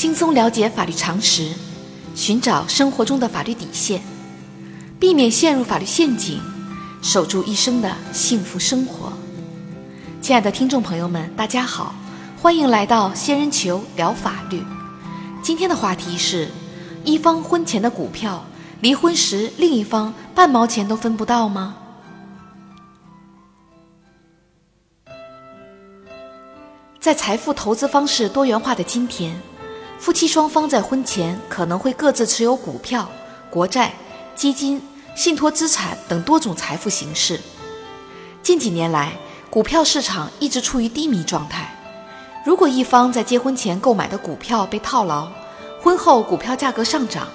轻松了解法律常识，寻找生活中的法律底线，避免陷入法律陷阱，守住一生的幸福生活。亲爱的听众朋友们，大家好，欢迎来到仙人球聊法律。今天的话题是：一方婚前的股票，离婚时另一方半毛钱都分不到吗？在财富投资方式多元化的今天，夫妻双方在婚前可能会各自持有股票、国债、基金、信托资产等多种财富形式。近几年来，股票市场一直处于低迷状态。如果一方在结婚前购买的股票被套牢，婚后股票价格上涨，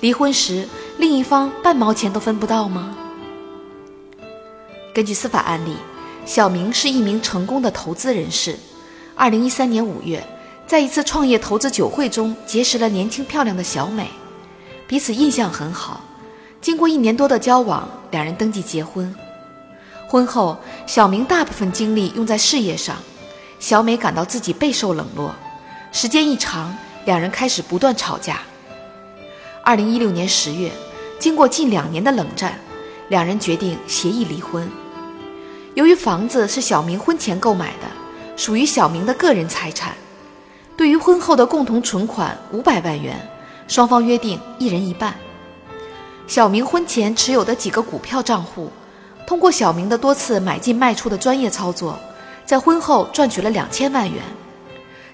离婚时另一方半毛钱都分不到吗？根据司法案例，小明是一名成功的投资人士。二零一三年五月。在一次创业投资酒会中结识了年轻漂亮的小美，彼此印象很好。经过一年多的交往，两人登记结婚。婚后，小明大部分精力用在事业上，小美感到自己备受冷落。时间一长，两人开始不断吵架。二零一六年十月，经过近两年的冷战，两人决定协议离婚。由于房子是小明婚前购买的，属于小明的个人财产。对于婚后的共同存款五百万元，双方约定一人一半。小明婚前持有的几个股票账户，通过小明的多次买进卖出的专业操作，在婚后赚取了两千万元。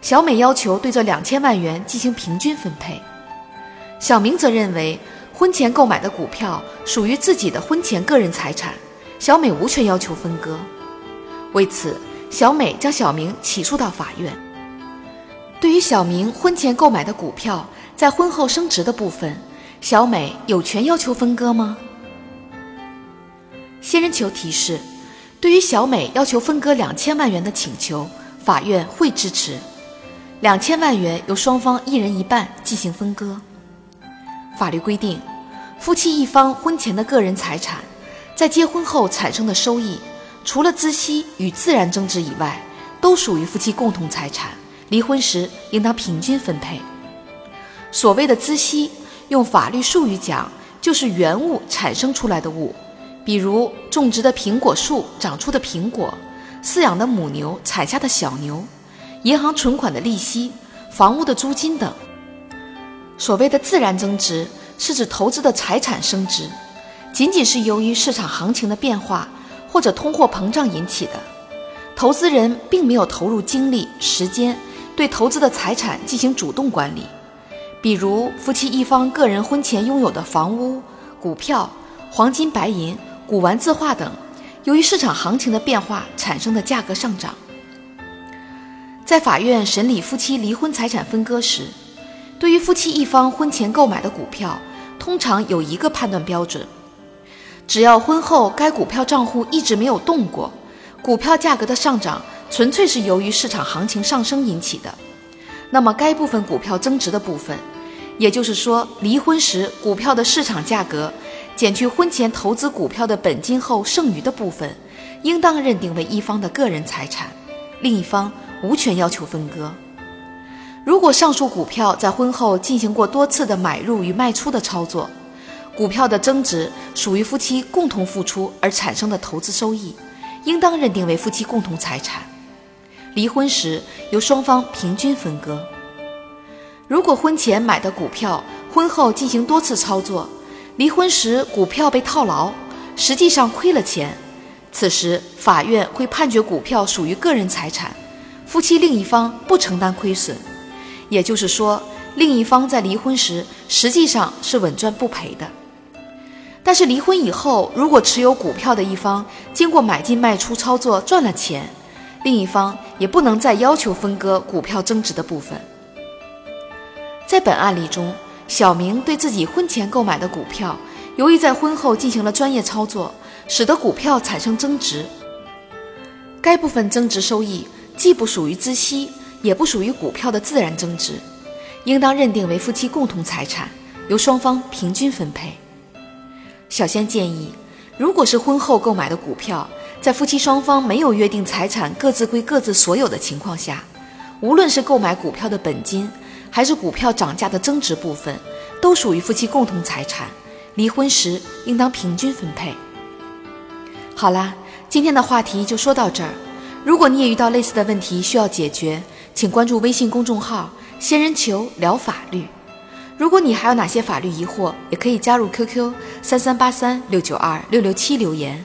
小美要求对这两千万元进行平均分配，小明则认为婚前购买的股票属于自己的婚前个人财产，小美无权要求分割。为此，小美将小明起诉到法院。对于小明婚前购买的股票在婚后升值的部分，小美有权要求分割吗？仙人球提示：对于小美要求分割两千万元的请求，法院会支持。两千万元由双方一人一半进行分割。法律规定，夫妻一方婚前的个人财产，在结婚后产生的收益，除了孳息与自然增值以外，都属于夫妻共同财产。离婚时应当平均分配。所谓的孳息，用法律术语讲，就是原物产生出来的物，比如种植的苹果树长出的苹果，饲养的母牛产下的小牛，银行存款的利息，房屋的租金等。所谓的自然增值，是指投资的财产升值，仅仅是由于市场行情的变化或者通货膨胀引起的，投资人并没有投入精力、时间。对投资的财产进行主动管理，比如夫妻一方个人婚前拥有的房屋、股票、黄金、白银、古玩字画等，由于市场行情的变化产生的价格上涨。在法院审理夫妻离婚财产分割时，对于夫妻一方婚前购买的股票，通常有一个判断标准：只要婚后该股票账户一直没有动过，股票价格的上涨。纯粹是由于市场行情上升引起的，那么该部分股票增值的部分，也就是说离婚时股票的市场价格减去婚前投资股票的本金后剩余的部分，应当认定为一方的个人财产，另一方无权要求分割。如果上述股票在婚后进行过多次的买入与卖出的操作，股票的增值属于夫妻共同付出而产生的投资收益，应当认定为夫妻共同财产。离婚时由双方平均分割。如果婚前买的股票，婚后进行多次操作，离婚时股票被套牢，实际上亏了钱，此时法院会判决股票属于个人财产，夫妻另一方不承担亏损。也就是说，另一方在离婚时实际上是稳赚不赔的。但是离婚以后，如果持有股票的一方经过买进卖出操作赚了钱，另一方也不能再要求分割股票增值的部分。在本案例中，小明对自己婚前购买的股票，由于在婚后进行了专业操作，使得股票产生增值。该部分增值收益既不属于孳息，也不属于股票的自然增值，应当认定为夫妻共同财产，由双方平均分配。小仙建议，如果是婚后购买的股票，在夫妻双方没有约定财产各自归各自所有的情况下，无论是购买股票的本金，还是股票涨价的增值部分，都属于夫妻共同财产，离婚时应当平均分配。好啦，今天的话题就说到这儿。如果你也遇到类似的问题需要解决，请关注微信公众号“仙人球聊法律”。如果你还有哪些法律疑惑，也可以加入 QQ 三三八三六九二六六七留言，